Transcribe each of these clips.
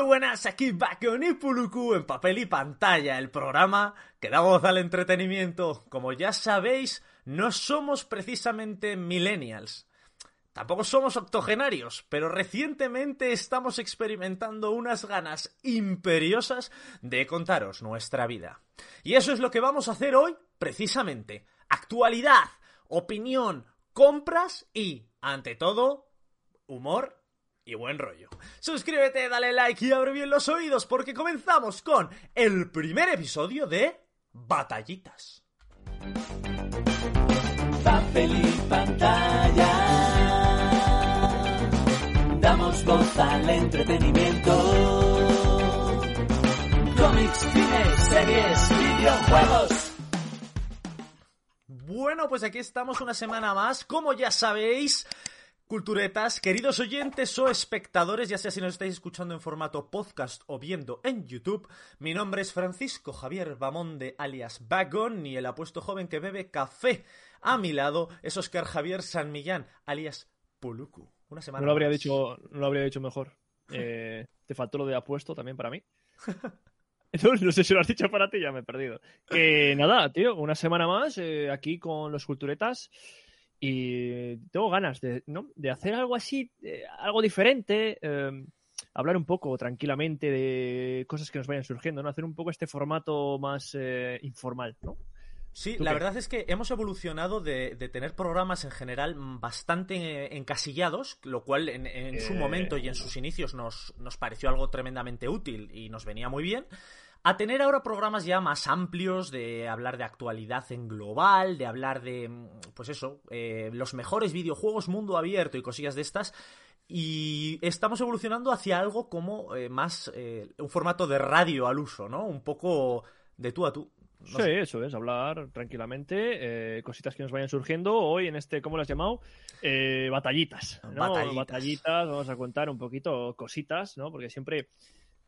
Muy buenas, aquí Bakon y Puluku en papel y pantalla, el programa que da voz al entretenimiento. Como ya sabéis, no somos precisamente millennials. Tampoco somos octogenarios, pero recientemente estamos experimentando unas ganas imperiosas de contaros nuestra vida. Y eso es lo que vamos a hacer hoy, precisamente. Actualidad, opinión, compras y, ante todo, humor y buen rollo. Suscríbete, dale like y abre bien los oídos porque comenzamos con el primer episodio de Batallitas. Papel y pantalla. Damos voz al entretenimiento. Cómics, cine, series, videojuegos. Bueno, pues aquí estamos una semana más. Como ya sabéis, Culturetas, queridos oyentes o espectadores, ya sea si nos estáis escuchando en formato podcast o viendo en YouTube, mi nombre es Francisco Javier Bamonde alias Bagon y el apuesto joven que bebe café. A mi lado es Oscar Javier San Millán alias Puluku. Una semana No lo habría más. dicho, no lo habría dicho mejor. Eh, te faltó lo de apuesto también para mí. No, no sé si lo has dicho para ti, ya me he perdido. Que nada, tío, una semana más eh, aquí con los culturetas y tengo ganas de, ¿no? de hacer algo así, eh, algo diferente, eh, hablar un poco tranquilamente de cosas que nos vayan surgiendo, ¿no? Hacer un poco este formato más eh, informal, ¿no? Sí, ¿Tú la qué? verdad es que hemos evolucionado de, de tener programas en general mm, bastante encasillados, lo cual en, en su Eh. momento y en sus inicios nos, nos pareció algo tremendamente útil y nos venía muy bien, a tener ahora programas ya más amplios, de hablar de actualidad en global, de hablar de, mm, pues eso, eh, los mejores videojuegos mundo abierto y cosillas de estas. Y estamos evolucionando hacia algo como eh, más eh, un formato de radio al uso, ¿no? Un poco de tú a tú. No sí, sé. eso es, hablar tranquilamente, eh, cositas que nos vayan surgiendo. Hoy en este, ¿cómo lo has llamado? Eh, batallitas, ¿no? Batallitas. Batallitas, vamos a contar un poquito cositas, ¿no? Porque siempre,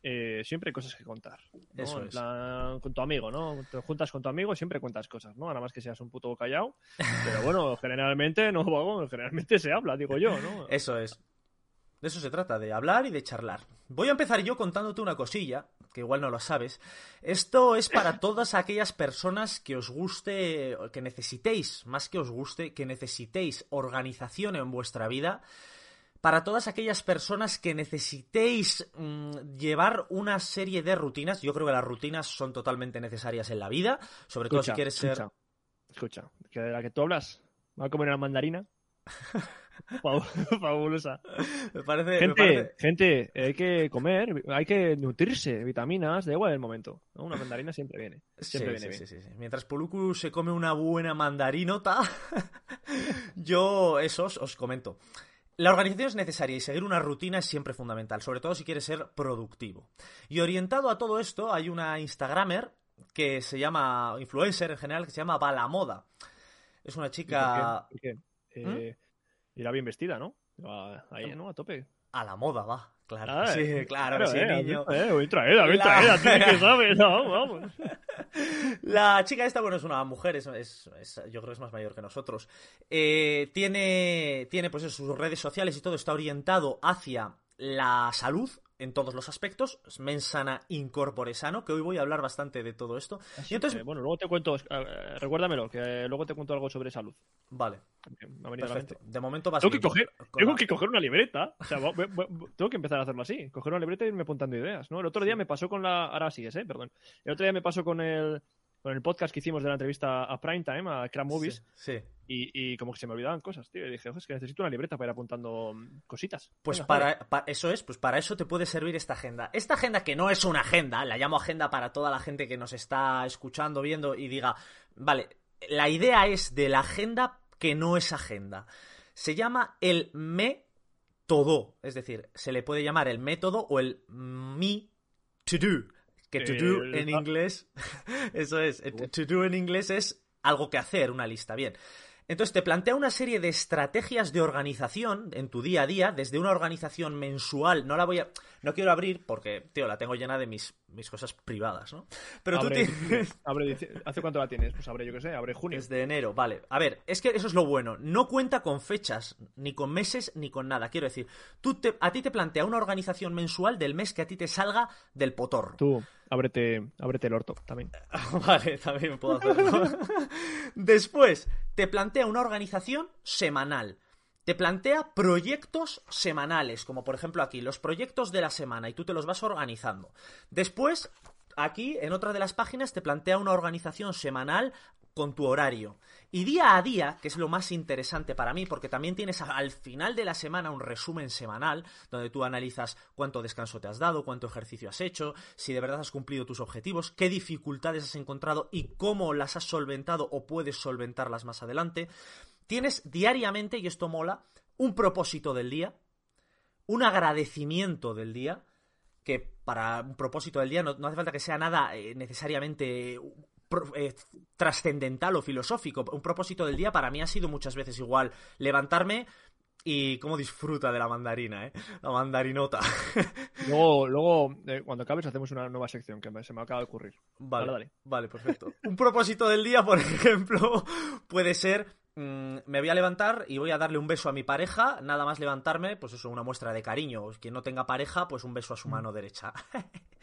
eh, siempre hay cosas que contar. ¿no? Eso En es. plan, con tu amigo, ¿no? Te juntas con tu amigo, siempre cuentas cosas, ¿no? Nada más que seas un puto callado. Pero bueno, generalmente no, vamos, generalmente se habla, digo yo, ¿no? Eso es. De eso se trata, de hablar y de charlar. Voy a empezar yo contándote una cosilla, que igual no lo sabes. Esto es para todas aquellas personas que os guste, que necesitéis, más que os guste, que necesitéis organización en vuestra vida. Para todas aquellas personas que necesitéis mm, llevar una serie de rutinas, yo creo que las rutinas son totalmente necesarias en la vida, sobre todo si Escucha, quieres ser... escucha, que de la que tú hablas, va a comer una mandarina. Fabu- Fabulosa. Me parece, me Gente, parece- gente, hay que comer, hay que nutrirse, vitaminas, da igual el momento. ¿no? Una mandarina siempre viene. Siempre Sí, viene sí, bien. sí. Mientras Puluku se come una buena mandarinota, yo eso os, os comento. La organización es necesaria y seguir una rutina es siempre fundamental, sobre todo si quieres ser productivo. Y orientado a todo esto, hay una Instagramer que se llama, influencer en general, que se llama Balamoda. Es una ¿Y chica qué? ¿Mm? Eh, Irá bien vestida, ¿no? Va Ahí, ¿no? A tope. a la moda, va. Claro, Ah, sí, claro, sí, eh, niño. Eh, bien traída, bien La- traída, tú que sabes, no, vamos. La chica esta, bueno, es una mujer, es, yo creo que es más mayor que nosotros. Eh, tiene, tiene, pues, sus redes sociales y todo está orientado hacia la salud en todos los aspectos. Es mensana incorpore sano, que hoy voy a hablar bastante de todo esto. Y entonces, Eh, bueno, luego te cuento, eh, recuérdamelo, que luego te cuento algo sobre salud. vale, perfecto. De momento vas Tengo que coger, con tengo que coger una libreta. O sea, tengo que empezar a hacerlo así. Coger una libreta y irme apuntando ideas, ¿no? El otro día me pasó con la. Ahora sigues, ¿eh? Perdón. El otro día me pasó con el, con el podcast que hicimos de la entrevista a Primetime, a Crab Movies, Sí, sí. y, y como que se me olvidaban cosas, tío. Y dije, "Ojo, es que necesito una libreta para ir apuntando cositas. Pues Venga, para, pa- eso es, pues para eso te puede servir esta agenda. Esta agenda que no es una agenda, la llamo agenda para toda la gente que nos está escuchando, viendo y diga, vale, la idea es de la agenda que no es agenda. Se llama el método, es decir, se le puede llamar el método o el me to do, que to do El- en inglés, eso es, eh, to do en inglés es algo que hacer, una lista, bien. Entonces te plantea una serie de estrategias de organización en tu día a día, desde una organización mensual, no la voy a, No quiero abrir porque, tío, la tengo llena de mis, mis cosas privadas, ¿no? Pero tú tienes... abre ¿Hace cuánto la tienes? Pues abre, yo qué sé, abre junio. Desde enero, vale. A ver, es que eso es lo bueno. No cuenta con fechas, ni con meses, ni con nada. Quiero decir, tú te- a ti te plantea una organización mensual del mes que a ti te salga del potorro. Tú, ábrete, ábrete el orto también. Vale, también puedo hacerlo. Después, te plantea una organización semanal. Te plantea proyectos semanales, como por ejemplo aquí, los proyectos de la semana, y tú te los vas organizando. Después, aquí, en otra de las páginas, te plantea una organización semanal con tu horario. Y día a día, que es lo más interesante para mí, porque también tienes al final de la semana un resumen semanal, donde tú analizas cuánto descanso te has dado, cuánto ejercicio has hecho, si de verdad has cumplido tus objetivos, qué dificultades has encontrado y cómo las has solventado o puedes solventarlas más adelante. Tienes diariamente, y esto mola, un propósito del día, un agradecimiento del día, que para un propósito del día no, no hace falta que sea nada eh, necesariamente eh, trascendental o filosófico. Un propósito del día para mí ha sido muchas veces igual levantarme y cómo disfruta de la mandarina, ¿eh? La mandarinota. Luego, luego eh, cuando acabes, hacemos una nueva sección que me- se me acaba de ocurrir. Vale, dale. vale, perfecto. Un propósito del día, por ejemplo, puede ser mm, me voy a levantar y voy a darle un beso a mi pareja, nada más levantarme, pues eso, una muestra de cariño. Quien no tenga pareja, pues un beso a su mano derecha.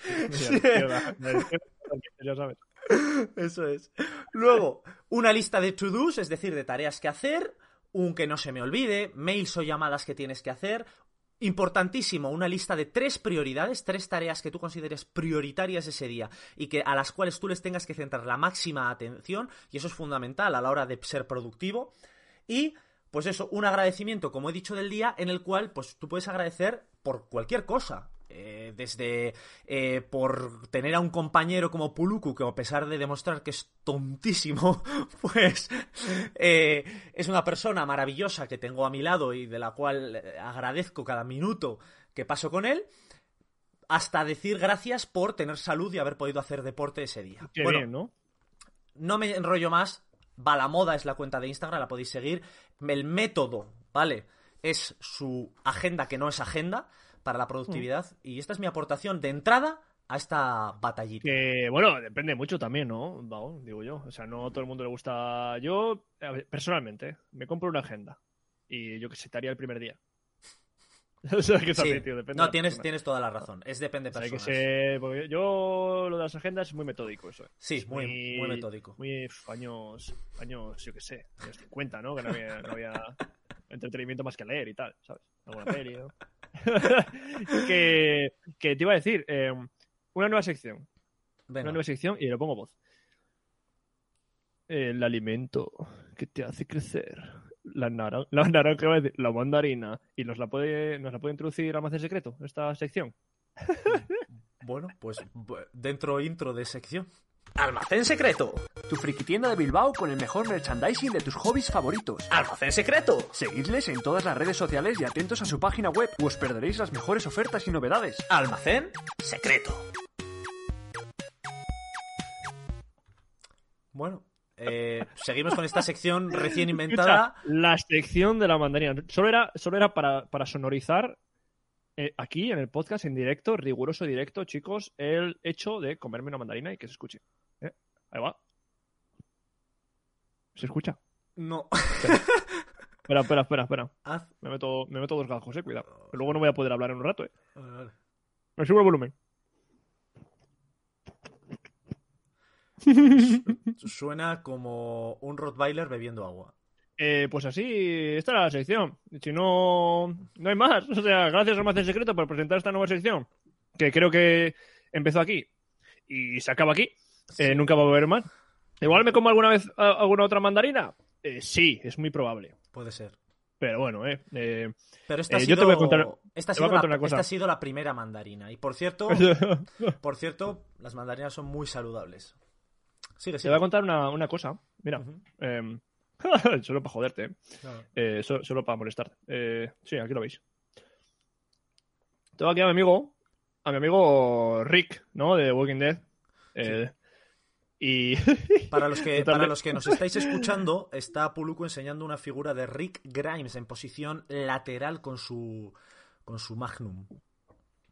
Ya sabes. Eso es. Luego, una lista de to-dos, es decir, de tareas que hacer, un que no se me olvide, mails o llamadas que tienes que hacer. Importantísimo, una lista de tres prioridades, tres tareas que tú consideres prioritarias ese día y que a las cuales tú les tengas que centrar la máxima atención, y eso es fundamental a la hora de ser productivo. Y, pues eso, un agradecimiento, como he dicho, del día, en el cual, pues tú puedes agradecer por cualquier cosa. Eh, desde eh, por tener a un compañero como Puluku, que a pesar de demostrar que es tontísimo, pues eh, es una persona maravillosa que tengo a mi lado y de la cual agradezco cada minuto que paso con él, hasta decir gracias por tener salud y haber podido hacer deporte ese día. Qué bueno, bien, ¿no? no me enrollo más. Balamoda es la cuenta de Instagram, la podéis seguir. El método, ¿vale? Es su agenda que no es agenda para la productividad. Y esta es mi aportación de entrada a esta batallita. Que, bueno, depende mucho también, ¿no? Vamos, digo yo. O sea, no a todo el mundo le gusta. Yo, personalmente, me compro una agenda. Y yo que sé, te haría el primer día. o sea, que Sí. así, tío, depende de No, tienes, persona. tienes toda la razón. Es depende O de sea, que personas. yo lo de las agendas es muy metódico eso. eh. Sí, Es muy, muy metódico. Muy años, años, yo qué sé, años 50, ¿no? Que no había, no había entretenimiento más que leer y tal, ¿sabes? Alguna peli, ¿no? que, que te iba a decir, eh, una nueva sección. Venga. Una nueva sección y le pongo voz. El alimento que te hace crecer. La, naran- la naranja, iba a decir, la mandarina. ¿Y nos la puede, nos la puede introducir Almacén Secreto, esta sección? Bueno, pues dentro intro de sección. Almacén secreto. Tu friki tienda de Bilbao con el mejor merchandising de tus hobbies favoritos. Almacén secreto. Seguidles en todas las redes sociales y atentos a su página web, o os perderéis las mejores ofertas y novedades. Almacén secreto. Bueno, eh, seguimos con esta sección recién inventada. Escucha, la sección de la mandarina. Solo era, solo era para, para sonorizar eh, aquí en el podcast, en directo, riguroso directo, chicos, el hecho de comerme una mandarina y que se escuche. ¿Eh? Ahí va. ¿Se escucha? No. Espera, espera, espera, espera. Haz. Me meto, me meto dos gajos, eh, cuidado. Luego no voy a poder hablar en un rato, eh. Vale, vale. Me subo el volumen. Suena como un Rottweiler bebiendo agua. Eh, pues así, esta era la sección. Si no, no hay más. O sea, gracias a Almacén Secreto por presentar esta nueva sección, que creo que empezó aquí y se acaba aquí. Eh, nunca va a haber más. Igual me como alguna vez a- alguna otra mandarina. Eh, sí, es muy probable. Puede ser. Pero bueno, eh. eh, Pero esta ha Eh, sido, yo te voy a contar- esta ha te sido contar la, una cosa. esta ha sido la primera mandarina. Y por cierto, por cierto, las mandarinas son muy saludables. Sigue, te sigue. voy a contar una, una cosa. Mira, em, solo para joderte. Claro. Eh, so- solo para molestar. Eh, sí, aquí lo veis. Tengo aquí a mi amigo, a mi amigo Rick, ¿no? De Walking Dead. Y Para los, que, para los que nos estáis escuchando, está Puluku enseñando una figura de Rick Grimes en posición lateral con su, con su Magnum.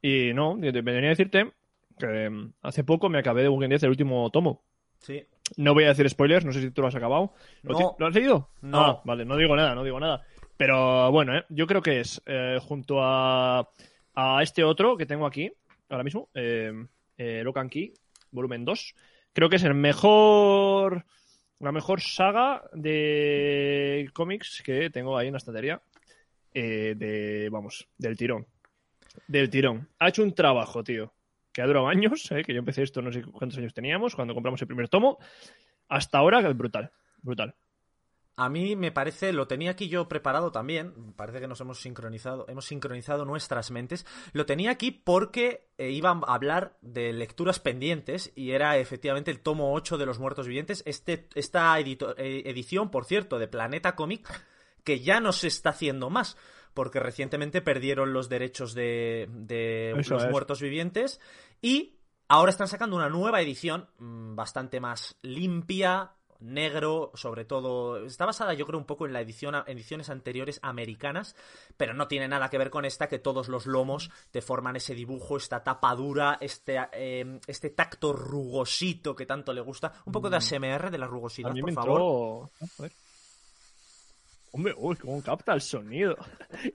Y no, te- venía a decirte que mm, hace poco me acabé de Walking Dead el último tomo. Sí. No voy a decir spoilers, no sé si tú lo has acabado. ¿Lo, No. ¿lo has leído? No. Ah, vale, no digo nada, no digo nada. Pero bueno, ¿eh? yo creo que es eh, junto a, a este otro que tengo aquí, ahora mismo, eh, eh, Lock and Key, volumen 2. Creo que es el mejor. La mejor saga de cómics que tengo ahí en la estantería. eh, de. Vamos, del tirón. Del tirón. Ha hecho un trabajo, tío. Que ha durado años, eh, que yo empecé esto no sé cuántos años teníamos, cuando compramos el primer tomo. Hasta ahora, brutal. Brutal. A mí me parece, lo tenía aquí yo preparado también, parece que nos hemos sincronizado, hemos sincronizado nuestras mentes. Lo tenía aquí porque eh, iba a hablar de lecturas pendientes y era efectivamente el tomo 8 de Los Muertos Vivientes. Este, esta edito- eh, edición, por cierto, de Planeta Comic, que ya no se está haciendo más, porque recientemente perdieron los derechos de, Los es. Muertos Vivientes y ahora están sacando una nueva edición mm, bastante más limpia, negro, sobre todo. Está basada, yo creo, un poco en la edición, ediciones anteriores americanas, pero no tiene nada que ver con esta, que todos los lomos te forman ese dibujo, esta tapa dura, este, eh, este tacto rugosito que tanto le gusta. Un poco de ASMR de la Mm. Rugosidad, por favor. entró. Hombre, uy, cómo capta el sonido.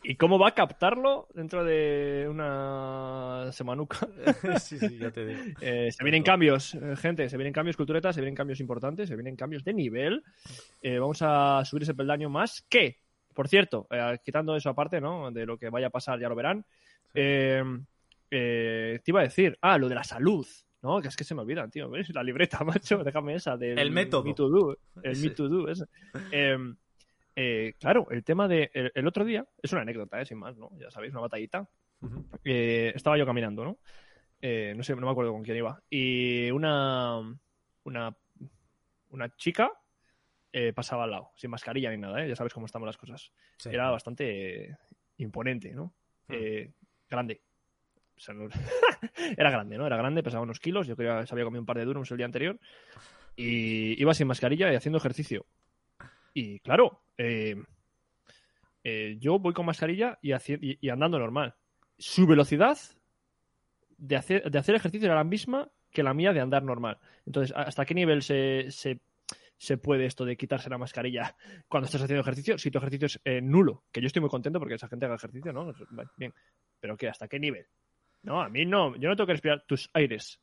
¿Y cómo va a captarlo dentro de una semanuca? sí, sí, ya te digo. Eh, se vienen cambios, eh, gente, se vienen cambios culturetas, se vienen cambios importantes, se vienen cambios de nivel. Eh, vamos a subir ese peldaño más que, por cierto, eh, quitando eso aparte, ¿no? De lo que vaya a pasar, ya lo verán. Eh, te iba a decir, ah, lo de la salud. No, que es que se me olvidan, tío. ¿Ves? La libreta, macho, déjame esa. Del El método. Me to do. El Sí. Me to do, ese. Eh, claro, el tema de. El, el otro día, es una anécdota, ¿eh? sin más, ¿no? Ya sabéis, una batallita. Eh, estaba yo caminando, ¿no? Eh, no sé, no me acuerdo con quién iba. Y una. Una. Una chica pasaba al lado, sin mascarilla ni nada, ¿eh? Ya sabes cómo estamos las cosas. Sí. Era bastante imponente, ¿no? Hmm. Grande. O sea, no- Era grande, ¿no? Era grande, pesaba unos kilos. Yo creo que se había comido un par de duros el día anterior. Y iba sin mascarilla y haciendo ejercicio. Y claro, eh, eh, yo voy con mascarilla y, y- y andando normal. Su velocidad de hacer, de hacer ejercicio era la misma que la mía de andar normal. Entonces, ¿hasta qué nivel se, se, se puede esto de quitarse la mascarilla cuando estás haciendo ejercicio? Si tu ejercicio es eh, nulo, que yo estoy muy contento porque esa gente haga ejercicio, ¿no? Vale, Bien. Pero ¿qué? ¿Hasta qué nivel? No, a mí no. Yo no tengo que respirar tus aires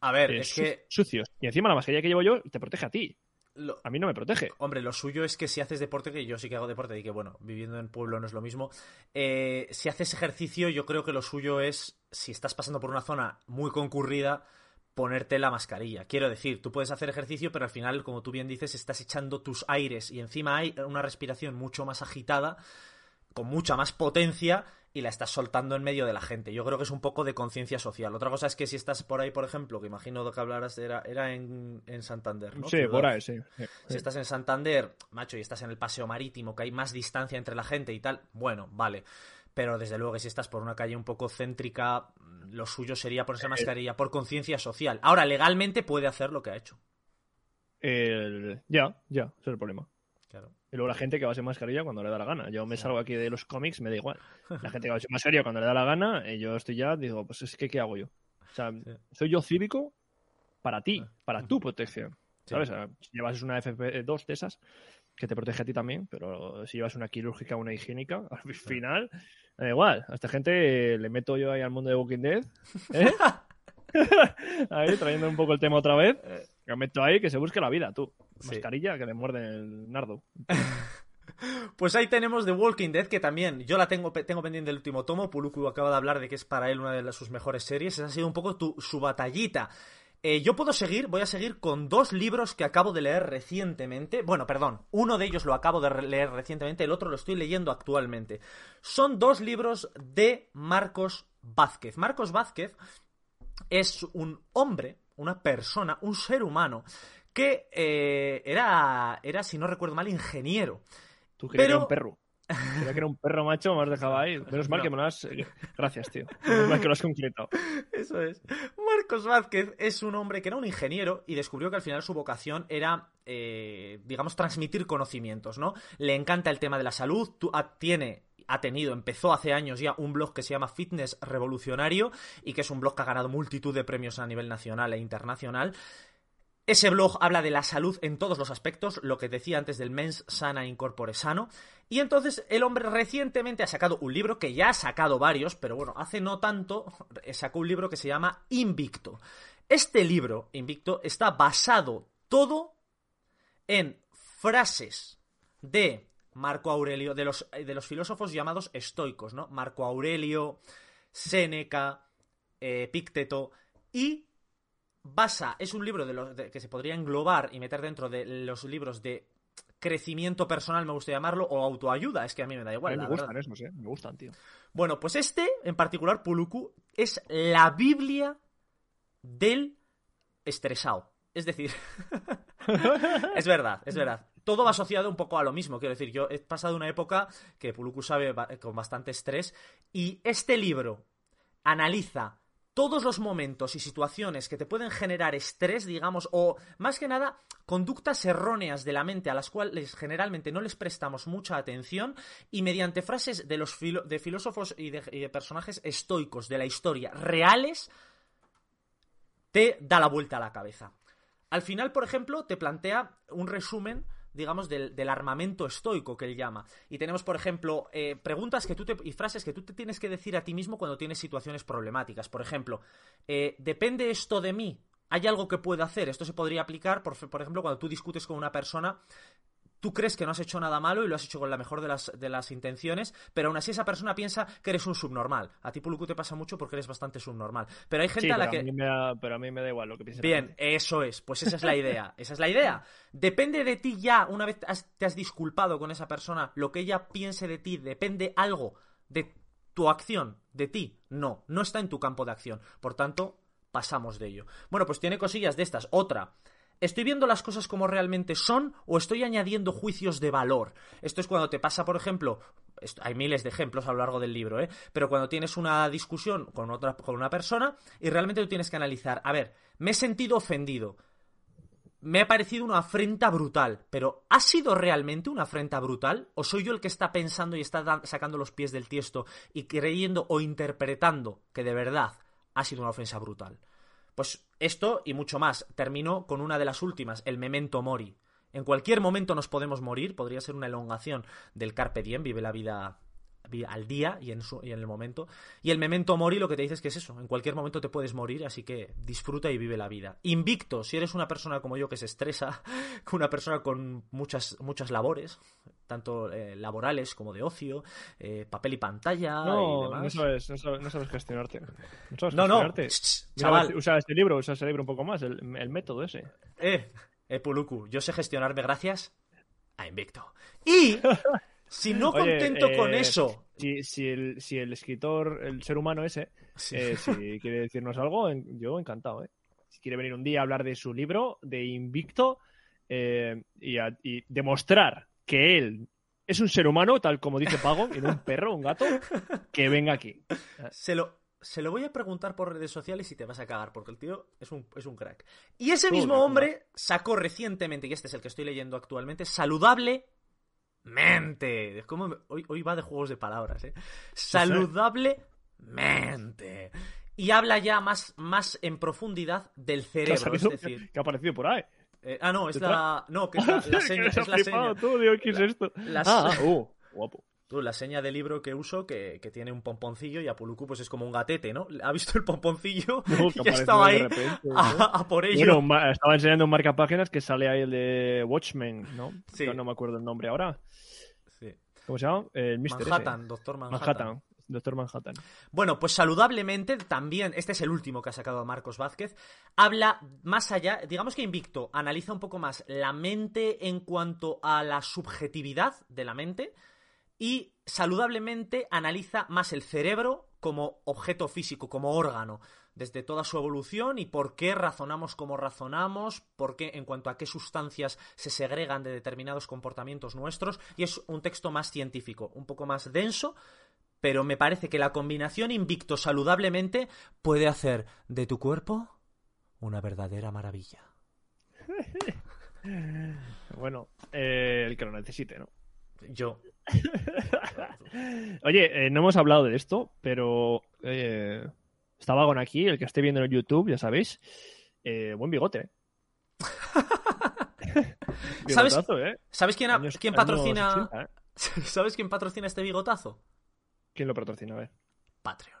A ver, eh, es su- que. sucios. Y encima la mascarilla que llevo yo te protege a ti. Lo- A mí no me protege. Hombre, lo suyo es que si haces deporte, que yo sí que hago deporte y que bueno, viviendo en pueblo no es lo mismo. eh, si haces ejercicio, yo creo que lo suyo es, si estás pasando por una zona muy concurrida, ponerte la mascarilla. Quiero decir, tú puedes hacer ejercicio, pero al final, como tú bien dices, estás echando tus aires y encima hay una respiración mucho más agitada, con mucha más potencia y la estás soltando en medio de la gente. Yo creo que es un poco de conciencia social. Otra cosa es que si estás por ahí, por ejemplo, que imagino que hablarás, era, era en, en Santander, ¿no? sí, Ciudad. por ahí, sí. sí, Si estás en Santander, macho, y estás en el paseo marítimo, que hay más distancia entre la gente y tal, bueno, vale. Pero desde luego que si estás por una calle un poco céntrica, lo suyo sería ponerse mascarilla por conciencia social. Ahora, legalmente puede hacer lo que ha hecho. El- Ya, ya, ese es el problema. Y luego la gente que va sin mascarilla cuando le da la gana. Yo me salgo aquí de los cómics, me da igual. La gente que va sin mascarilla cuando le da la gana, y yo estoy ya, digo, pues es que, ¿qué hago yo? O sea, soy yo cívico para ti, para tu protección. Sí. ¿Sabes? Si llevas una FP2 de esas, que te protege a ti también, pero si llevas una quirúrgica o una higiénica, al final, da igual. A esta gente le meto yo ahí al mundo de Walking Dead. ¿eh? ahí, trayendo un poco el tema otra vez. Me meto ahí que se busque la vida, tú. Sí. Mascarilla que le muerde el nardo. Pues ahí tenemos The Walking Dead, que también yo la tengo, tengo pendiente del último tomo. Puluku acaba de hablar de que es para él una de sus mejores series. Esa ha sido un poco tu- su batallita. Eh, yo puedo seguir, voy a seguir con dos libros que acabo de leer recientemente. Bueno, perdón, uno de ellos lo acabo de leer recientemente, el otro lo estoy leyendo actualmente. Son dos libros de Marcos Vázquez. Marcos Vázquez es un hombre, una persona, un ser humano, que eh, era, era, si no recuerdo mal, ingeniero. Tú creías que era un perro. Creía que era un perro macho, me has dejado ahí. Menos mal No. que me lo has. eh, Gracias, tío. Menos mal que lo has concretado. Eso es. Marcos Vázquez es un hombre que era un ingeniero y descubrió que al final su vocación era, eh, digamos, transmitir conocimientos, ¿no? Le encanta el tema de la salud, ah, tiene ha tenido, empezó hace años ya un blog que se llama Fitness Revolucionario y que es un blog que ha ganado multitud de premios a nivel nacional e internacional. Ese blog habla de la salud en todos los aspectos, lo que decía antes del mens sana incorpore sano. Y entonces el hombre recientemente ha sacado un libro que ya ha sacado varios, pero bueno, hace no tanto sacó un libro que se llama Invicto. Este libro, Invicto, está basado todo en frases de Marco Aurelio, de los, de los filósofos llamados estoicos, ¿no? Marco Aurelio, Séneca, eh, Pícteto, y basa, es un libro de los, de- que se podría englobar y meter dentro de los libros de crecimiento personal, me gusta llamarlo, o autoayuda, es que a mí me da A igual. mí me la gustan esos, ¿eh? Me gustan, tío. Bueno, pues este, en particular, Puluku, es la Biblia del estresado. Es decir, es verdad, es verdad. Todo va asociado un poco a lo mismo. Quiero decir, yo he pasado una época que Puluku sabe con bastante estrés y este libro analiza todos los momentos y situaciones que te pueden generar estrés, digamos, o más que nada, conductas erróneas de la mente a las cuales generalmente no les prestamos mucha atención y mediante frases de los de filósofos y y de personajes estoicos de la historia reales, te da la vuelta a la cabeza. Al final, por ejemplo, te plantea un resumen, digamos, del, armamento estoico que él llama. Y tenemos, por ejemplo, eh, preguntas que tú te, y frases que tú te tienes que decir a ti mismo cuando tienes situaciones problemáticas. Por ejemplo, eh, ¿depende esto de mí? ¿Hay algo que puedo hacer? Esto se podría aplicar, por, por ejemplo, cuando tú discutes con una persona tú crees que no has hecho nada malo y lo has hecho con la mejor de las, de las intenciones, pero aún así esa persona piensa que eres un subnormal. A ti, Puluku, te pasa mucho porque eres bastante subnormal. Pero hay gente Sí, a la que... a mí me da, pero a mí me da igual lo que piense la Bien, eso es. Pues esa es la idea. Esa es la idea. Depende de ti ya, una vez has- te has disculpado con esa persona, lo que ella piense de ti, depende algo de tu acción, de ti. No, no está en tu campo de acción. Por tanto, pasamos de ello. Bueno, pues tiene cosillas de estas. Otra. ¿Estoy viendo las cosas como realmente son o estoy añadiendo juicios de valor? Esto es cuando te pasa, por ejemplo, esto- hay miles de ejemplos a lo largo del libro, ¿eh? Pero cuando tienes una discusión con otra con una persona y realmente tú tienes que analizar, a ver, me he sentido ofendido. Me ha parecido una afrenta brutal, pero ¿ha sido realmente una afrenta brutal? ¿O soy yo el que está pensando y está sacando los pies del tiesto y creyendo o interpretando que de verdad ha sido una ofensa brutal? Pues esto y mucho más. Termino con una de las últimas, el memento mori. En cualquier momento nos podemos morir, podría ser una elongación del carpe diem, vive la vida vi- al día y en, su- y en el momento. Y el memento mori lo que te dice es que es eso, en cualquier momento te puedes morir, así que disfruta y vive la vida. Invicto, si eres una persona como yo que se estresa, una persona con muchas, muchas labores, tanto eh, laborales como de ocio, eh, papel y pantalla y No, demás. no sabes, no sabes, no sabes gestionarte. No sabes No, no, gestionarte. Mira, chaval, usa este libro, usa ese libro un poco más, el, el método ese. Eh, eh, Puluku, yo sé gestionarme gracias a Invicto. Y si no Oye, contento eh, con eso, Si, si, el, si el escritor, el ser humano ese, Sí. eh, si quiere decirnos algo, en- yo encantado, ¿eh? Si quiere venir un día a hablar de su libro, de Invicto, eh, y, a- y demostrar que él es un ser humano, tal como dice Pago, y no un perro, un gato, que venga aquí. se lo, se lo voy a preguntar por redes sociales y te vas a cagar, porque el tío es un, es un crack. Y ese mismo hombre sacó recientemente, y este es el que estoy leyendo actualmente, Saludablemente. Es como hoy, hoy va de juegos de palabras, ¿eh? Saludablemente. Y habla ya más, más en profundidad del ¿Qué ha, cerebro, es decir... ¿Qué ha aparecido por ahí? eh, ah, no, es ¿Te la... No, que es la, la seña, Que es la flipado seña. tú, ¿qué es esto? Ah, ah, uh, guapo. Tú, la seña de libro que uso que, que tiene un pomponcillo y a Puluku pues es como un gatete, ¿no? Ha visto el pomponcillo No, y estado de ahí repente, ¿no? a, a por ello. Bueno, estaba enseñando un marcapáginas que sale ahí el de Watchmen, ¿no? Sí. Yo no me acuerdo el nombre ahora. Sí. ¿Cómo se llama? El Mister ese. Manhattan, doctor Manhattan. Manhattan. Doctor Manhattan. Bueno, pues saludablemente también, este es el último que ha sacado Marcos Vázquez, habla más allá, digamos que Invicto analiza un poco más la mente en cuanto a la subjetividad de la mente y saludablemente analiza más el cerebro como objeto físico, como órgano, desde toda su evolución y por qué razonamos como razonamos, por qué en cuanto a qué sustancias se segregan de determinados comportamientos nuestros, y es un texto más científico, un poco más denso, pero me parece que la combinación invicto saludablemente puede hacer de tu cuerpo una verdadera maravilla. Bueno, eh, el que lo necesite, ¿no? Yo. Oye, eh, no hemos hablado de esto, pero eh, estaba con aquí, el que esté viendo en YouTube, ya sabéis. Eh, buen bigote, ¿eh? ¿Sabes- Bigotazo, ¿eh? ¿Sabes quién, ha- Años- quién años patrocina? 80, ¿eh? ¿Sabes quién patrocina este bigotazo? ¿Quién lo patrocina? A ver. Patreon.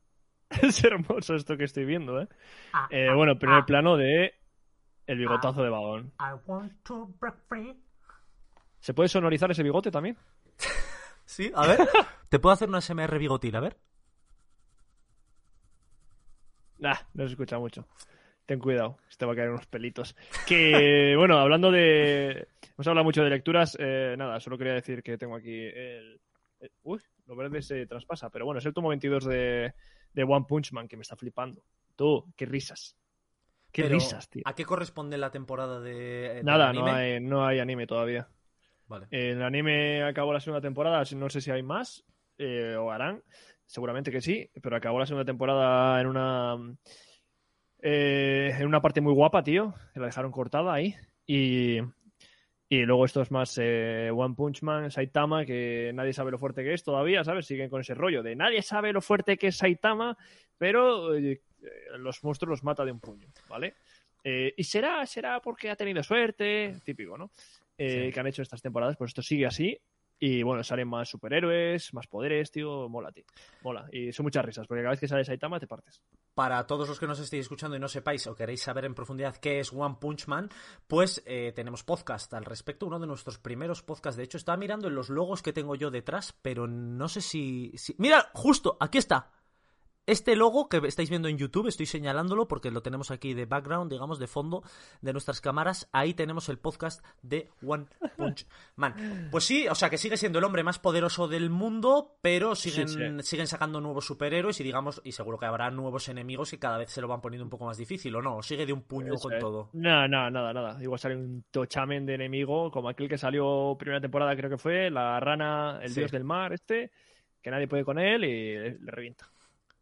Es hermoso esto que estoy viendo, ¿eh? Eh, bueno, primer plano de el bigotazo de vagón. I want to break free. ¿Se puede sonorizar ese bigote también? Sí, a ver. ¿Te puedo hacer una SMR bigotil? A ver. Nah, no se escucha mucho. Ten cuidado, te va a caer unos pelitos. Que, bueno, hablando de... Hemos hablado mucho de lecturas. eh, nada, solo quería decir que tengo aquí el... el- Uy, lo verde se traspasa. Pero bueno, es el tomo 22 de, de One Punch Man que me está flipando. Tú, qué risas. Qué Pero, risas, tío. ¿A qué corresponde la temporada de. Nada, anime? no hay, no hay anime todavía. Vale. El anime acabó la segunda temporada, no sé si hay más, eh, o harán, seguramente que sí, pero acabó la segunda temporada en una eh, en una parte muy guapa, tío, que la dejaron cortada ahí. Y, y luego esto es más eh, One Punch Man, Saitama, que nadie sabe lo fuerte que es todavía, ¿sabes? Siguen con ese rollo de nadie sabe lo fuerte que es Saitama, pero eh, eh, los monstruos los mata de un puño, ¿vale? Eh, y será, será porque ha tenido suerte, típico, ¿no? Eh, Sí. Que han hecho estas temporadas, pues esto sigue así. Y bueno, salen más superhéroes, más poderes, tío. Mola, tío. Mola. Y son muchas risas, porque cada vez que sale Saitama te partes. Para todos los que nos estéis escuchando y no sepáis o queréis saber en profundidad qué es One Punch Man, pues eh, tenemos podcast al respecto, uno de nuestros primeros podcasts. De hecho, estaba mirando en los logos que tengo yo detrás, pero no sé si... si- Mira, justo, aquí está. Este logo que estáis viendo en YouTube, estoy señalándolo porque lo tenemos aquí de background, digamos, de fondo de nuestras cámaras. Ahí tenemos el podcast de One Punch Man. Pues sí, o sea que sigue siendo el hombre más poderoso del mundo, pero siguen, Sí, sí. siguen sacando nuevos superhéroes y digamos, y seguro que habrá nuevos enemigos que cada vez se lo van poniendo un poco más difícil, ¿o no? ¿O sigue de un puño Eso con es. todo? No, no, nada, nada. Igual sale un tochamen de enemigo, como aquel que salió primera temporada, creo que fue, la rana, el Sí. dios del mar, este, que nadie puede con él y le revienta.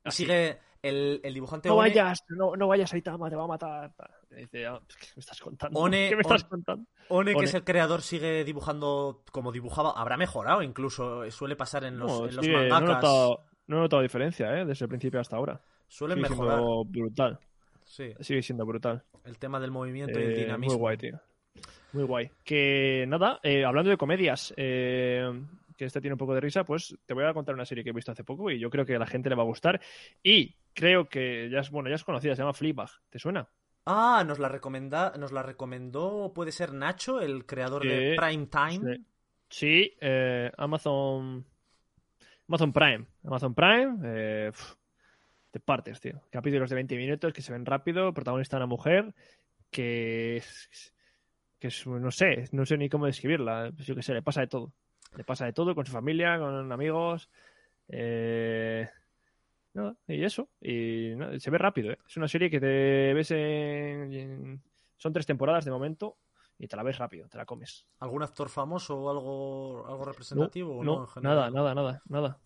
Así. sigue el, el dibujante No One- vayas, no, no vayas, Saitama, te va a matar. Dice, ah, ¿qué me estás contando? One- ¿Qué me estás On- contando? One, que es el creador, sigue dibujando como dibujaba. Habrá mejorado incluso. eh, Suele pasar en los, No, en los sigue- no, he notado, no he notado diferencia, ¿eh? Desde el principio hasta ahora. Suelen Sigue mejorar. siendo brutal. Sí, Sigue siendo brutal. el tema del movimiento y el Eh, dinamismo. Muy guay, tío. Muy guay. Que nada, eh, hablando de comedias, eh, que este tiene un poco de risa, pues te voy a contar una serie que he visto hace poco y yo creo que a la gente le va a gustar. Y creo que ya es, bueno, ya es conocida, se llama Fleabag. ¿Te suena? Ah, nos la, recomenda, nos la recomendó, puede ser Nacho, el creador de Prime Time. sí. Sí, eh, Amazon. Amazon Prime. Amazon Prime. eh, te partes, tío. Capítulos de 20 minutos que se ven rápido. Protagonista una mujer que es. que es, no sé, no sé ni cómo describirla. Yo qué sé, le pasa de todo. Le pasa de todo con su familia, con amigos. eh, no, y eso. Y no, se ve rápido, ¿eh? Es una serie que te ves en- en- Son tres temporadas de momento y te la ves rápido, te la comes. ¿Algún actor famoso o algo, algo No, representativo? o no, en general? nada, nada, nada, nada.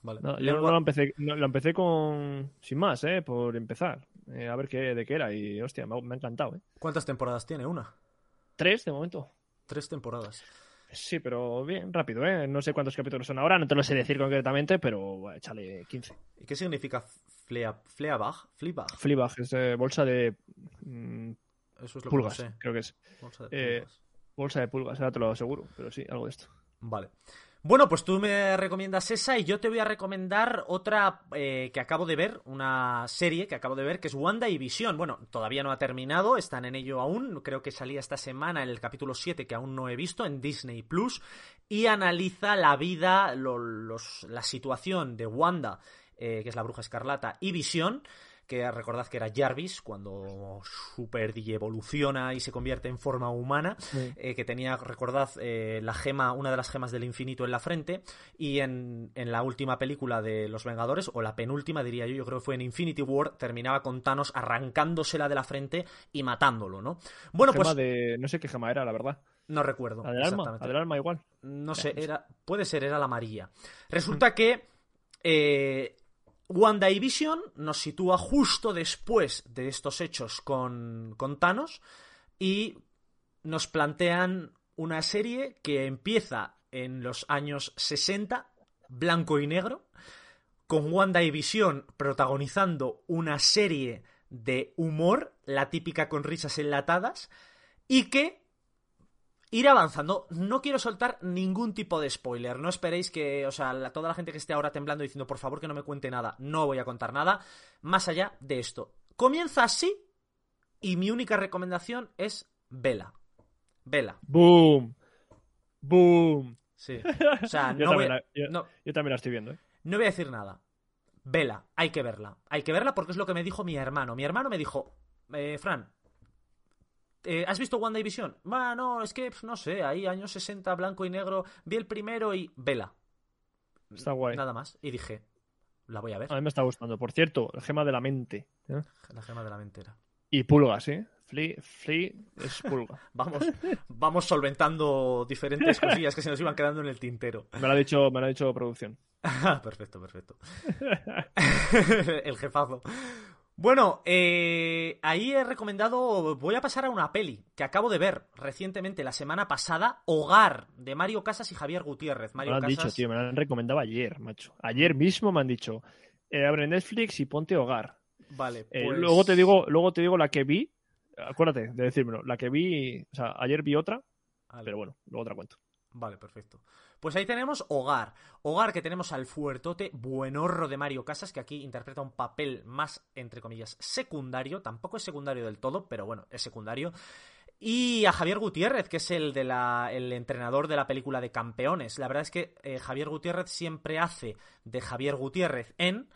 Vale. nada. Yo no la empecé, no, la empecé con sin más, eh, por empezar, Eh, a ver qué de qué era y hostia, me ha, me ha encantado, eh. ¿Cuántas temporadas tiene? Una. Tres de momento. Tres temporadas. Sí, pero bien, rápido, eh. No sé cuántos capítulos son ahora, no te lo sé decir concretamente, pero échale 15. ¿Y qué significa flea, Fleabag? Fleabag. Fleabag es eh, bolsa de mm, Eso es lo pulgas, que no sé. creo que es. Bolsa de Eh, pulgas. Bolsa de pulgas, ahora te lo aseguro, pero sí, algo de esto. Vale. Bueno, pues tú me recomiendas esa y yo te voy a recomendar otra eh, que acabo de ver, una serie que acabo de ver, que es Wanda y Visión. Bueno, todavía no ha terminado, están en ello aún, creo que salía esta semana el capítulo 7 que aún no he visto en Disney Plus y analiza la vida, lo- los- la situación de Wanda, eh, que es la bruja escarlata, y Visión que recordad que era Jarvis, cuando super evoluciona y se convierte en forma humana, Sí. eh, que tenía, recordad, eh, la gema, una de las gemas del infinito en la frente, y en, en la última película de Los Vengadores, o la penúltima diría yo, yo creo que fue en Infinity War, terminaba con Thanos arrancándosela de la frente y matándolo, ¿no? Bueno, Gema pues de. No sé qué gema era, la verdad. no recuerdo. La del alma. La del alma igual. No Ya, sé, no sé. era, puede ser, era la amarilla. Resulta que eh, WandaVision nos sitúa justo después de estos hechos con, con Thanos y nos plantean una serie que empieza en los años 60, blanco y negro, con WandaVision protagonizando una serie de humor, la típica con risas enlatadas, y que ir avanzando. No quiero soltar ningún tipo de spoiler. No esperéis que, o sea, la- toda la gente que esté ahora temblando diciendo, por favor, que no me cuente nada. No voy a contar nada. Más allá de esto. Comienza así y mi única recomendación es vela. Vela. ¡Boom! ¡Boom! Sí. O sea, Yo no voy, también la- yo- no, Yo también la estoy viendo, ¿eh? no voy a decir nada. Vela, hay que verla. Hay que verla porque es lo que me dijo mi hermano. Mi hermano me dijo, eh, Fran, eh, ¿has visto WandaVision? Va, no, es que no sé, ahí años 60, blanco y negro. Vi el primero y vela. Está guay. Nada más. Y dije, la voy a ver. A mí me está gustando. Por cierto, el gema de la mente. ¿eh? La gema de la mentera. Y pulgas, ¿eh? Flea, Flea es pulga. Vamos, vamos solventando diferentes cosillas que se nos iban quedando en el tintero. Me lo ha dicho, me lo ha dicho producción. perfecto, perfecto. el jefazo. Bueno, eh, ahí he recomendado, voy a pasar a una peli que acabo de ver recientemente, la semana pasada, Hogar, de Mario Casas y Javier Gutiérrez. Me Mario lo han Casas, dicho, tío. Me lo han recomendado ayer, macho. Ayer mismo me han dicho, eh, abre Netflix y ponte hogar. Vale, Eh, pues- luego te digo, luego te digo la que vi. Acuérdate de decírmelo. La que vi, o sea, ayer vi otra, Vale. pero bueno, luego la cuento. Vale, perfecto. Pues ahí tenemos Hogar. Hogar que tenemos al fuertote buenorro de Mario Casas, que aquí interpreta un papel más, entre comillas, secundario. Tampoco es secundario del todo, pero bueno, es secundario. Y a Javier Gutiérrez, que es el, de la, el entrenador de la película de Campeones. La verdad es que eh, Javier Gutiérrez siempre hace de Javier Gutiérrez en...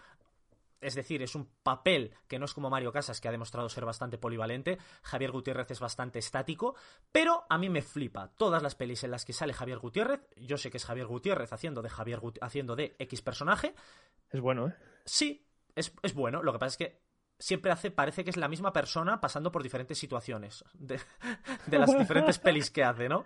Es decir, es un papel que no es como Mario Casas, que ha demostrado ser bastante polivalente. Javier Gutiérrez es bastante estático, pero a mí me flipa. Todas las pelis en las que sale Javier Gutiérrez, yo sé que es Javier Gutiérrez haciendo de Javier haciendo de X personaje. Es bueno, ¿eh? Sí, es, es bueno. Lo que pasa es que siempre hace, parece que es la misma persona pasando por diferentes situaciones de, de las diferentes pelis que hace, ¿no?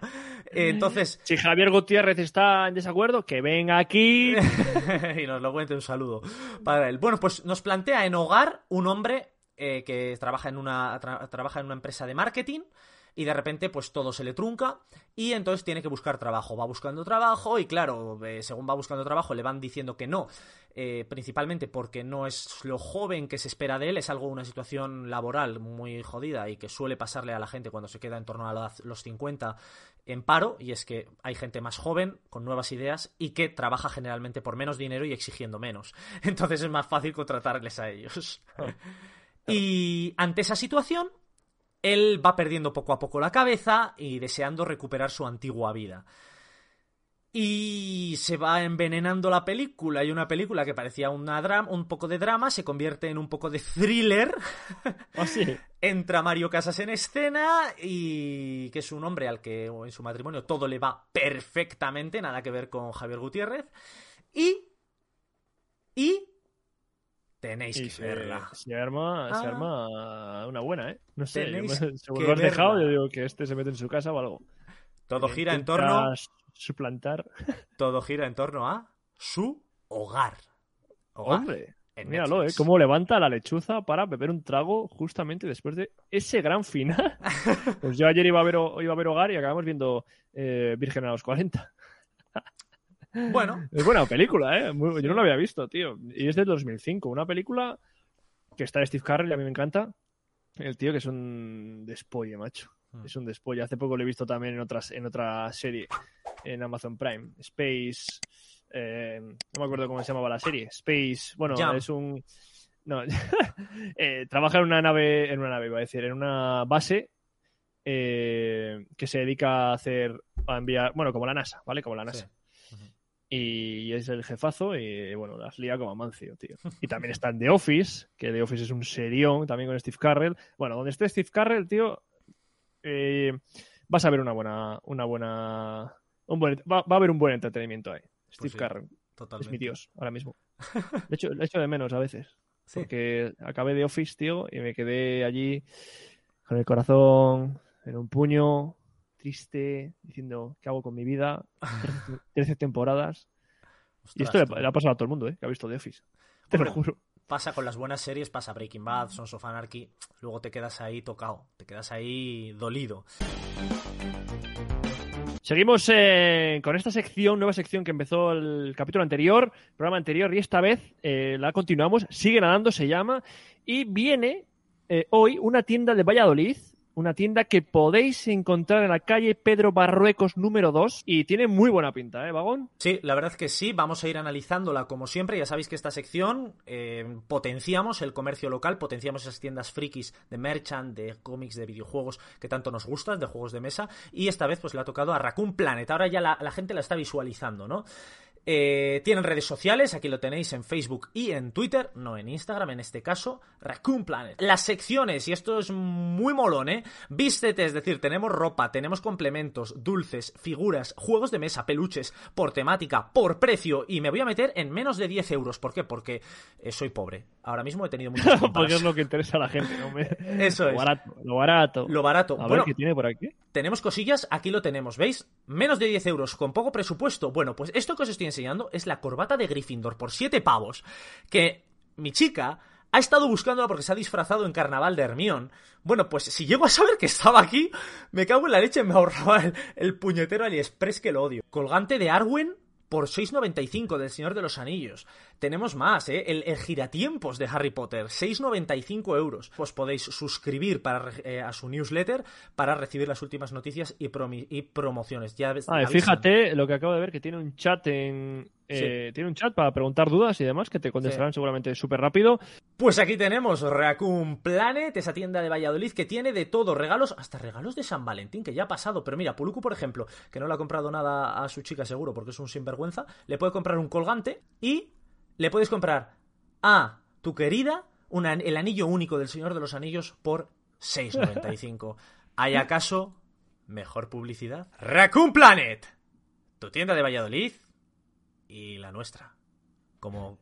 Entonces, Si Javier Gutiérrez está en desacuerdo, que venga aquí. y nos lo cuente un saludo para él. Bueno, pues nos plantea en Hogar un hombre eh, que trabaja en, una, tra- trabaja en una empresa de marketing y de repente pues todo se le trunca y entonces tiene que buscar trabajo. Va buscando trabajo y claro, eh, según va buscando trabajo le van diciendo que no, eh, principalmente porque no es lo joven que se espera de él, es algo, una situación laboral muy jodida y que suele pasarle a la gente cuando se queda en torno a los 50 en paro y es que hay gente más joven con nuevas ideas y que trabaja generalmente por menos dinero y exigiendo menos. Entonces es más fácil contratarles a ellos. Y ante esa situación, él va perdiendo poco a poco la cabeza y deseando recuperar su antigua vida. Y se va envenenando la película y una película que parecía una drama, un poco de drama se convierte en un poco de thriller. Así. Entra Mario Casas en escena y que es un hombre al que en su matrimonio todo le va perfectamente, nada que ver con Javier Gutiérrez. Y... Y... Tenéis Y que se, verla. se arma, se Ah. arma una buena, ¿eh? No sé, me- según que lo has dejado, yo digo que este se mete en su casa o algo. Todo gira en torno... suplantar. Todo gira en torno a su hogar. Hogar. Hombre, en míralo, ¿eh? Cómo levanta la lechuza para beber un trago justamente después de ese gran final. pues yo ayer iba a ver, iba a ver Hogar y acabamos viendo eh, Virgen a los 40. Bueno, Es buena película, ¿eh? Muy- yo no la había visto, tío. Y es del 2005. Una película que está de Steve Carell, a mí me encanta. El tío que es un despolle, macho. Mm. Es un despolle. Hace poco lo he visto también en, otras, en otra serie, en Amazon Prime. Space... eh, no me acuerdo cómo se llamaba la serie. Space... Bueno, es un... No, eh, trabaja en una nave, en una nave, iba a decir, en una base eh, que se dedica a hacer, a enviar, bueno, como la NASA, ¿vale? Como la NASA. Sí. Y es el jefazo y bueno, las lía como Amancio, tío. Y también está en The Office, que The Office es un serión, también con Steve Carrell. Bueno, donde esté Steve Carrell, tío, eh, vas a ver una buena, una buena, un buen, va, va a haber un buen entretenimiento ahí. Steve Pues sí, Carrell es Totalmente. mi dios ahora mismo. De hecho, le echo de menos a veces, Sí. porque acabé The Office, tío, y me quedé allí con el corazón en un puño, triste, diciendo, ¿qué hago con mi vida? 13, 13 temporadas. Y esto le, ha pasado a todo el mundo, ¿eh? Que ha visto The Office. Te lo juro. Pasa con las buenas series, pasa Breaking Bad, Sons of Anarchy, luego te quedas ahí tocado, te quedas ahí dolido. Seguimos eh, con esta sección, nueva sección que empezó el capítulo anterior, programa anterior, y esta vez eh, la continuamos. Sigue nadando, se llama. Y viene eh, hoy una tienda de Valladolid, una tienda que podéis encontrar en la calle Pedro Barruecos número 2. Y tiene muy buena pinta, ¿eh, Vagón? Sí, la verdad es que sí, vamos a ir analizándola como siempre. Ya sabéis que esta sección eh, potenciamos el comercio local, potenciamos esas tiendas frikis de merchant, de cómics, de videojuegos que tanto nos gustan, de juegos de mesa. Y esta vez pues le ha tocado a Raccoon Planet. Ahora ya la, la gente la está visualizando, ¿no? Eh, tienen redes sociales, aquí lo tenéis en Facebook y en Twitter, no en Instagram en este caso, Raccoon Planet. Las secciones, y esto es muy molón, ¿eh? Vístete, es decir, tenemos ropa, tenemos complementos, dulces, figuras, juegos de mesa, peluches, por temática, por precio, y me voy a meter en menos de 10 euros. ¿Por qué? Porque eh, soy pobre. Ahora mismo he tenido muchas. Porque es lo que interesa a la gente, ¿no? Me- Eso Lo es. barato. Lo barato. Lo barato. A Bueno, ver qué tiene por aquí. tenemos cosillas, aquí lo tenemos, ¿veis? Menos de 10 euros, con poco presupuesto. Bueno, pues esto que os estoy enseñando es la corbata de Gryffindor por 7 pavos, que mi chica ha estado buscándola porque se ha disfrazado en Carnaval de Hermión. Bueno, pues si llego a saber que estaba aquí, me cago en la leche, me ahorraba el, el puñetero AliExpress que lo odio. Colgante de Arwen por 6.95 del Señor de los Anillos. Tenemos más, ¿eh? El, el giratiempos de Harry Potter, 6.95 euros. Os podéis suscribir para, re- eh, a su newsletter para recibir las últimas noticias y, promi- y promociones. Ya ves- Ah, fíjate lo que acabo de ver, que tiene un chat en... eh, Tiene un chat para preguntar dudas y demás, que te contestarán seguramente súper rápido. Pues aquí tenemos Raccoon Planet, esa tienda de Valladolid que tiene de todo, regalos, hasta regalos de San Valentín, que ya ha pasado. Pero mira, Puluku, por ejemplo, que no le ha comprado nada a su chica seguro porque es un sinvergüenza, le puede comprar un colgante y le puedes comprar a tu querida una- el anillo único del Señor de los Anillos por 6,95. ¿Hay acaso mejor publicidad? Raccoon Planet, tu tienda de Valladolid y la nuestra. Como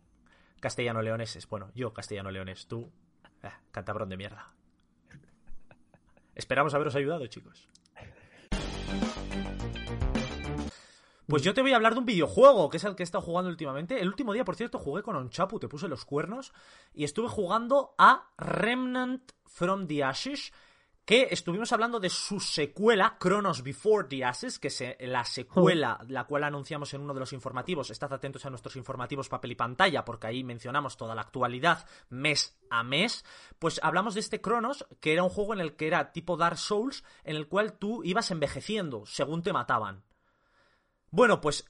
castellano-leoneses. Bueno, yo castellano-leones, tú. ah, cantabrón de mierda. Esperamos haberos ayudado, chicos. Pues yo te voy a hablar de un videojuego, que es el que he estado jugando últimamente. El último día, por cierto, jugué con Onchapu, te puse los cuernos, y estuve jugando a Remnant from the Ashes, que estuvimos hablando de su secuela, Chronos Before the Ashes, que es la secuela, la cual anunciamos en uno de los informativos. Estad atentos a nuestros informativos papel y pantalla, porque ahí mencionamos toda la actualidad mes a mes. Pues hablamos de este Chronos, que era un juego en el que era tipo Dark Souls, en el cual tú ibas envejeciendo según te mataban. Bueno, pues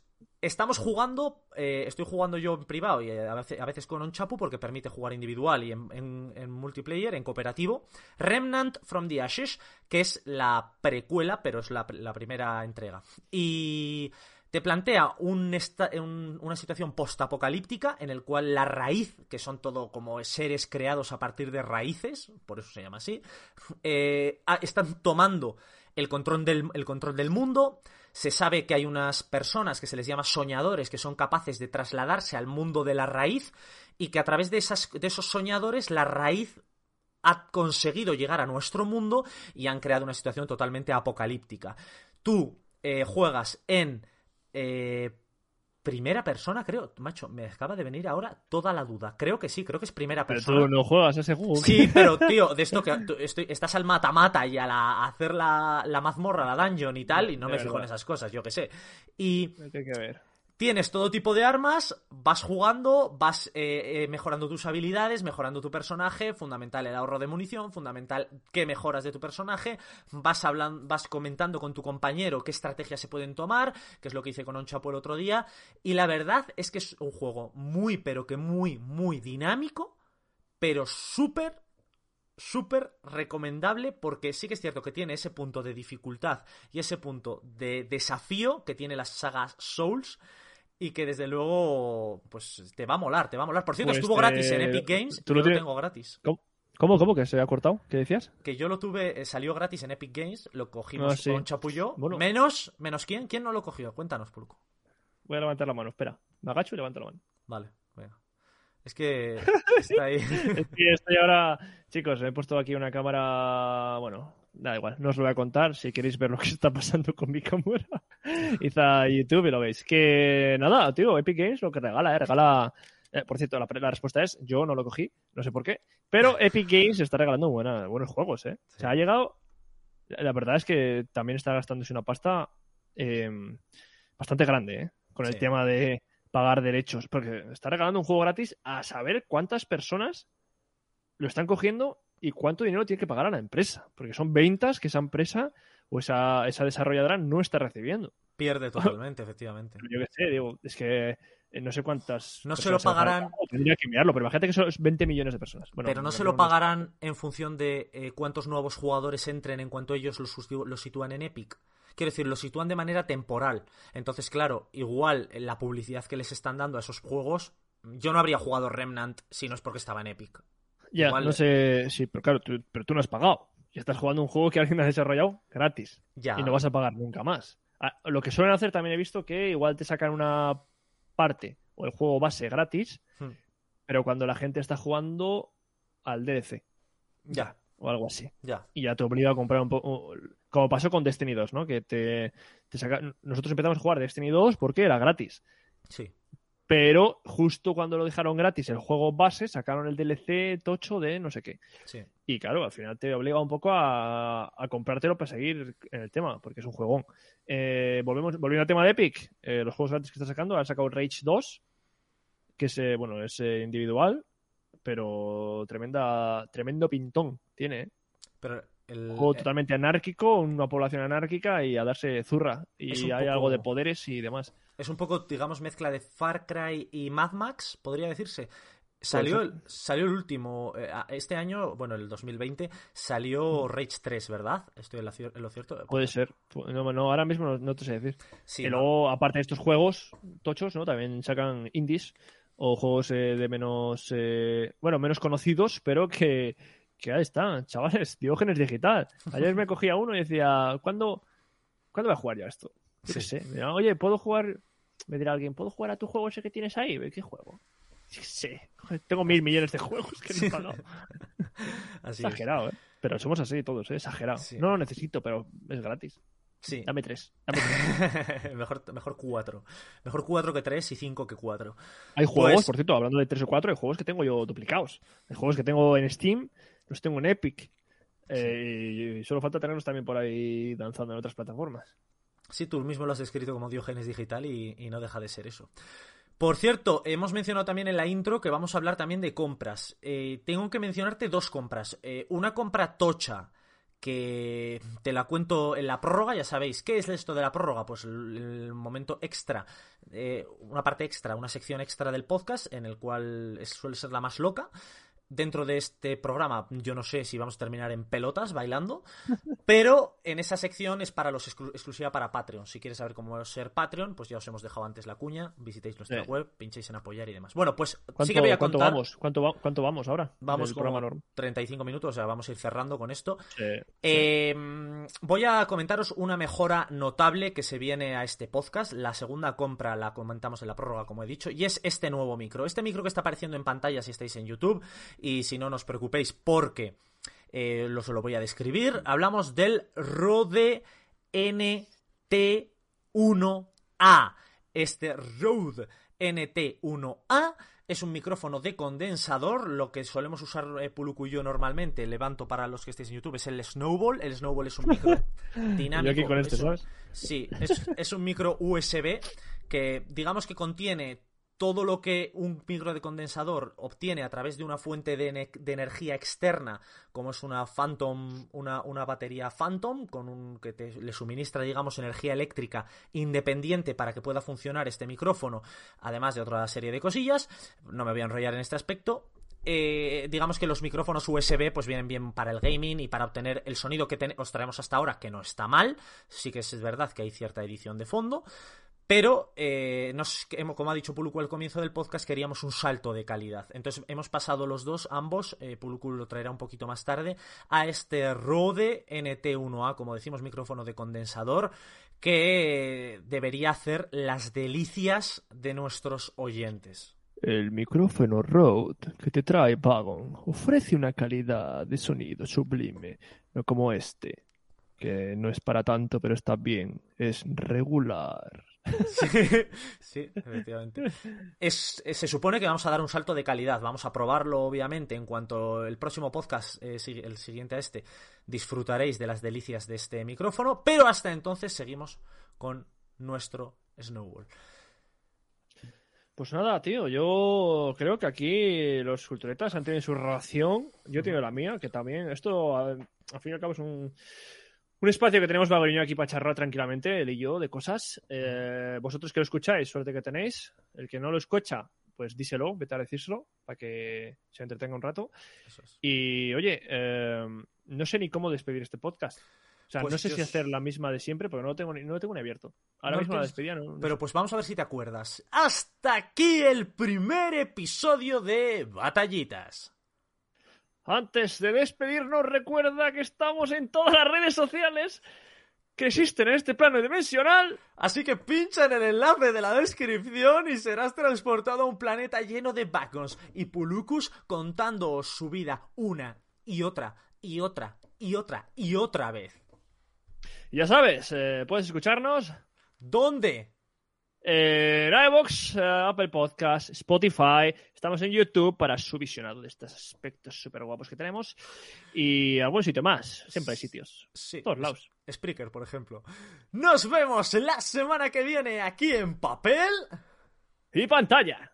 estamos jugando, eh, estoy jugando yo en privado y eh, a veces, a veces con un chapu porque permite jugar individual y en, multiplayer, en cooperativo. Remnant from the Ashes, que es la precuela, pero es la, primera entrega. Y te plantea una situación postapocalíptica en el cual la raíz, que son todo como seres creados a partir de raíces, por eso se llama así, eh, están tomando el control, del, el control del mundo. Se sabe que hay unas personas que se les llama soñadores que son capaces de trasladarse al mundo de la raíz y que a través de, esas, de esos soñadores la raíz ha conseguido llegar a nuestro mundo y han creado una situación totalmente apocalíptica. Tú eh, juegas en eh, primera persona, creo. Macho, me acaba de venir ahora toda la duda. Creo que sí, creo que es primera Pero persona. tú no juegas ese juego. Sí, pero tío, de esto que tú estoy- estás al mata-mata y a, la, a hacer la, la mazmorra, la dungeon y tal, y no De me fijo en esas cosas, yo que sé. Y que ver. Tienes todo tipo de armas, vas jugando, vas eh, eh, mejorando tus habilidades, mejorando tu personaje, fundamental el ahorro de munición, fundamental qué mejoras de tu personaje, vas hablando, vas comentando con tu compañero qué estrategias se pueden tomar, que es lo que hice con Onchapo el otro día, y la verdad es que es un juego muy, pero que muy, muy dinámico, pero súper súper recomendable porque sí que es cierto que tiene ese punto de dificultad y ese punto de desafío que tiene las sagas Souls y que desde luego pues te va a molar, te va a molar. Por cierto, Pues, estuvo gratis en Epic Games, tú yo lo tengo gratis. ¿Cómo? ¿Cómo, cómo? ¿Que se ha cortado? ¿Qué decías? Que yo lo tuve, eh, salió gratis en Epic Games, lo cogimos Ah, sí. con Chapullo. Bueno. Menos, menos quién, ¿quién no lo cogió? Cuéntanos, Pulco. Voy a levantar la mano, espera. Me agacho y levanto la mano. Vale, venga. Es que está ahí. Es que estoy ahora. Chicos, he puesto aquí una cámara. Bueno, da igual, no os lo voy a contar. Si queréis ver lo que está pasando con mi cámara, id a YouTube y lo veis. Que nada, tío, Epic Games lo que regala, ¿eh? Regala. eh, por cierto, la, la respuesta es: yo no lo cogí, no sé por qué. Pero Epic Games está regalando buena- buenos juegos, ¿eh? O sea, ha llegado. La verdad es que también está gastándose una pasta eh, bastante grande, ¿eh? Con el Sí. tema de pagar derechos. Porque está regalando un juego gratis a saber cuántas personas lo están cogiendo y cuánto dinero tiene que pagar a la empresa. Porque son ventas que esa empresa o esa, esa desarrolladora no está recibiendo. Pierde totalmente, efectivamente. Yo qué sé, digo, es que eh, no sé cuántas. No se lo pagarán. Tendría que mirarlo, pero imagínate que son 20 millones de personas. Bueno, Pero no se lo pagarán en función de eh, cuántos nuevos jugadores entren en cuanto ellos los, sitúan en Epic. Quiero decir, los sitúan de manera temporal. Entonces, claro, igual eh, la publicidad que les están dando a esos juegos. Yo no habría jugado Remnant si no es porque estaba en Epic. Ya, igual- no sé, sí, pero claro, tú, pero tú no has pagado. Y estás jugando un juego que alguien ha desarrollado gratis. Ya. y no vas a pagar nunca más. Ah, Lo que suelen hacer también he visto que igual te sacan una parte o el juego base gratis, Hmm. pero cuando la gente está jugando al DLC Ya, o algo así. ya. Y ya te obliga a comprar un poco. Como pasó con Destiny 2, ¿no? Que te, te saca... Nosotros empezamos a jugar Destiny 2 porque era gratis. Sí. Pero justo cuando lo dejaron gratis el juego base, sacaron el DLC tocho de no sé qué. Sí. Y claro, al final te obliga un poco a, a comprártelo para seguir en el tema, porque es un juegón. Eh, volvemos, volviendo al tema de Epic, eh, los juegos gratis que está sacando, han sacado Rage 2, que es, eh, bueno, es eh, individual, pero tremenda, tremendo pintón tiene. Pero el. Un juego totalmente anárquico, una población anárquica y a darse zurra. Y hay poco- algo de poderes y demás. Es un poco, digamos, mezcla de Far Cry y Mad Max, podría decirse. Salió el, salió el último, eh, este año, bueno, el 2020, salió Rage 3, ¿verdad? Estoy en, la en lo cierto. Mm. Puede ser. No, no, ahora mismo no, no te sé decir. Sí, y ¿no? luego, aparte de estos juegos tochos, ¿no? También sacan indies o juegos eh, de menos, eh, bueno, menos conocidos, pero que, que ahí están, chavales, Diógenes Digital. Ayer me cogía uno y decía, ¿cuándo, ¿cuándo voy a jugar ya esto? Sí. sé. Oye, ¿puedo jugar? Me dirá alguien, ¿puedo jugar a tu juego ese que tienes ahí? ¿Qué juego? Joder, Tengo mil millones de juegos que no he pagado. Así es. Exagerado, ¿eh? Pero somos así todos, ¿eh? Exagerado. Sí. No lo necesito, pero es gratis. Sí. Dame tres. Dame tres. mejor, mejor cuatro. Mejor cuatro que tres y cinco que cuatro. Hay juegos, Pues- por cierto, hablando de 3 o 4, hay juegos que tengo yo duplicados. Hay juegos que tengo en Steam, los tengo en Epic. Eh, y solo falta tenerlos también por ahí danzando en otras plataformas. Sí, tú mismo lo has descrito como Diógenes Digital y, no deja de ser eso. Por cierto, hemos mencionado también en la intro que vamos a hablar también de compras. Eh, tengo que mencionarte dos compras. Eh, una compra tocha que te la cuento en la prórroga, ya sabéis. ¿Qué es esto de la prórroga? Pues el, momento extra, eh, una parte extra, una sección extra del podcast en el cual suele ser la más loca. Dentro de este programa, yo no sé si vamos a terminar en pelotas bailando, pero en esa sección es para los exclu- exclusiva para Patreon. Si quieres saber cómo ser Patreon, pues ya os hemos dejado antes la cuña, visitéis nuestra Sí. web, pinchéis en apoyar y demás. Bueno, pues ¿Cuánto, sí que voy a cuánto contar. vamos? ¿Cuánto, va- cuánto vamos ahora? Vamos programa normal. 35 minutos, o sea, vamos a ir cerrando con esto. Sí, Eh, voy a comentaros una mejora notable que se viene a este podcast. La segunda compra la comentamos en la prórroga, como he dicho, y es este nuevo micro. Este micro que está apareciendo en pantalla si estáis en YouTube, y si no, no os preocupéis porque eh, lo, os lo voy a describir. Hablamos del Rode NT1A. Este Rode NT1A es un micrófono de condensador, lo que solemos usar eh, Puluku y yo normalmente, levanto para los que estéis en YouTube, es el Snowball. El Snowball es un micro dinámico. Yo aquí con este, es un- ¿sabes? Sí, es, es un micro USB que digamos que contiene todo lo que un micro de condensador obtiene a través de una fuente de, ene- de energía externa, como es una Phantom, una, batería Phantom, con un que te, le suministra, digamos, energía eléctrica independiente para que pueda funcionar este micrófono, además de otra serie de cosillas. No me voy a enrollar en este aspecto. Eh, digamos que los micrófonos USB pues vienen bien para el gaming y para obtener el sonido que os traemos hasta ahora, que no está mal. Sí que es verdad que hay cierta edición de fondo. Pero, eh, nos, como ha dicho Puluku al comienzo del podcast, queríamos un salto de calidad. Entonces hemos pasado los dos, ambos, eh, lo traerá un poquito más tarde, a este Rode NT1A, como decimos, micrófono de condensador, que debería hacer las delicias de nuestros oyentes. El micrófono Rode que te trae Vagon ofrece una calidad de sonido sublime, no como este, que no es para tanto, pero está bien, es regular. Sí, efectivamente. Es, eh, se supone que vamos a dar un salto de calidad. Vamos a probarlo, obviamente, en cuanto el próximo podcast, eh, el siguiente a este, disfrutaréis de las delicias de este micrófono. Pero hasta entonces seguimos con nuestro Snowball. Pues nada, tío, yo creo que aquí los culturetas han tenido su ración, yo he tenido la mía, que también, esto al fin y al cabo es un, un espacio que tenemos yo aquí para charlar tranquilamente, él y yo, de cosas. Eh, vosotros que lo escucháis, suerte que tenéis. El que no lo escucha, pues díselo, vete a decírselo, para que se entretenga un rato. Es. Y oye, eh, no sé ni cómo despedir este podcast. O sea, Pues no sé si hacer la misma de siempre, porque no lo tengo ni, no lo tengo ni abierto. Ahora No mismo la despedida no, no Pero sé. pues vamos a ver si te acuerdas. Hasta aquí el primer episodio de Batallitas. Antes de despedirnos, recuerda que estamos en todas las redes sociales que existen en este plano dimensional. Así que pincha en el enlace de la descripción y serás transportado a un planeta lleno de Bagons y Pulucus contándoos su vida una y otra y otra y otra y otra vez. Ya sabes, eh, puedes escucharnos ¿Dónde? En iVoox, eh, Apple Podcast, Spotify. Estamos en YouTube para su visionado de estos aspectos súper guapos que tenemos. Y algún sitio más. Siempre hay sitios. Sí. Todos lados. Spreaker, por ejemplo. Nos vemos la semana que viene aquí en papel. Y pantalla.